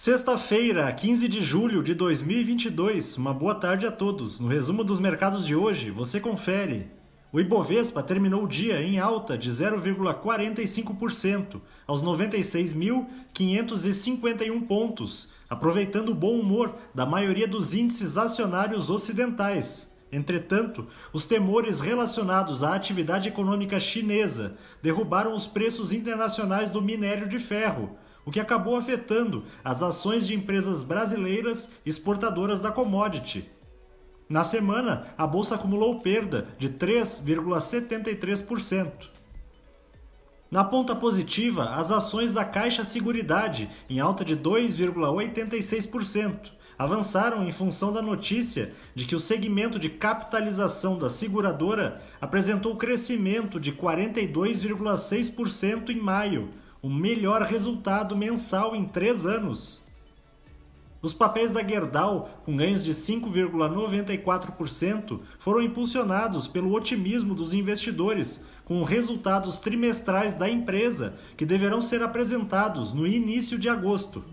Sexta-feira, 15 de julho de 2022. Uma boa tarde a todos. No resumo dos mercados de hoje, você confere. O Ibovespa terminou o dia em alta de 0,45% aos 96.551 pontos, aproveitando o bom humor da maioria dos índices acionários ocidentais. Entretanto, os temores relacionados à atividade econômica chinesa derrubaram os preços internacionais do minério de ferro o que acabou afetando as ações de empresas brasileiras exportadoras da commodity. Na semana, a bolsa acumulou perda de 3,73%. Na ponta positiva, as ações da Caixa Seguridade, em alta de 2,86%, avançaram em função da notícia de que o segmento de capitalização da seguradora apresentou crescimento de 42,6% em maio, o melhor resultado mensal em três anos. Os papéis da Gerdau, com ganhos de 5,94%, foram impulsionados pelo otimismo dos investidores, com resultados trimestrais da empresa que deverão ser apresentados no início de agosto.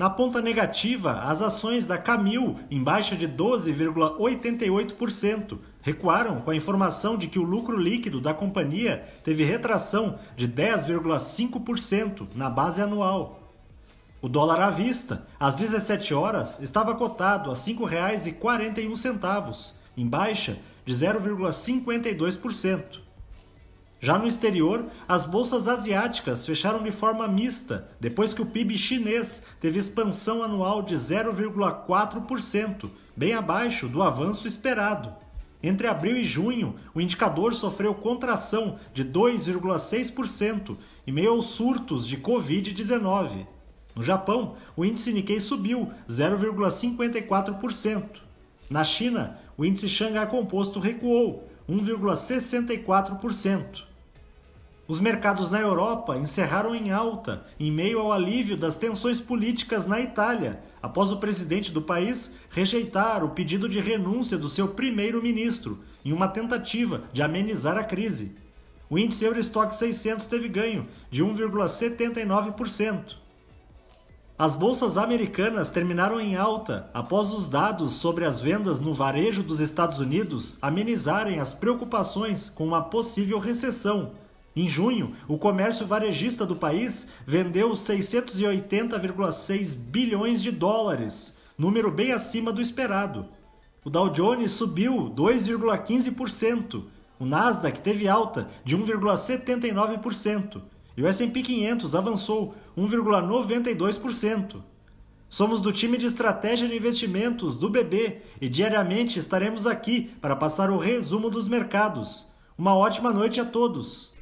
Na ponta negativa, as ações da Camil, em baixa de 12,88%, recuaram com a informação de que o lucro líquido da companhia teve retração de 10,5% na base anual. O dólar à vista, às 17 horas, estava cotado a R$ 5,41, em baixa de 0,52%. Já no exterior, as bolsas asiáticas fecharam de forma mista, depois que o PIB chinês teve expansão anual de 0,4%, bem abaixo do avanço esperado. Entre abril e junho, o indicador sofreu contração de 2,6% em meio aos surtos de Covid-19. No Japão, o índice Nikkei subiu 0,54%. Na China, o índice Xangai Composto recuou 1,64%. Os mercados na Europa encerraram em alta, em meio ao alívio das tensões políticas na Itália, após o presidente do país rejeitar o pedido de renúncia do seu primeiro-ministro, em uma tentativa de amenizar a crise. O índice Eurostock 600 teve ganho de 1,79%. As bolsas americanas terminaram em alta após os dados sobre as vendas no varejo dos Estados Unidos amenizarem as preocupações com uma possível recessão em junho, o comércio varejista do país vendeu 680,6 bilhões de dólares, número bem acima do esperado. O Dow Jones subiu 2,15%, o Nasdaq teve alta de 1,79% e o S&P 500 avançou 1,92%. Somos do time de estratégia de investimentos do BB e diariamente estaremos aqui para passar o resumo dos mercados. Uma ótima noite a todos!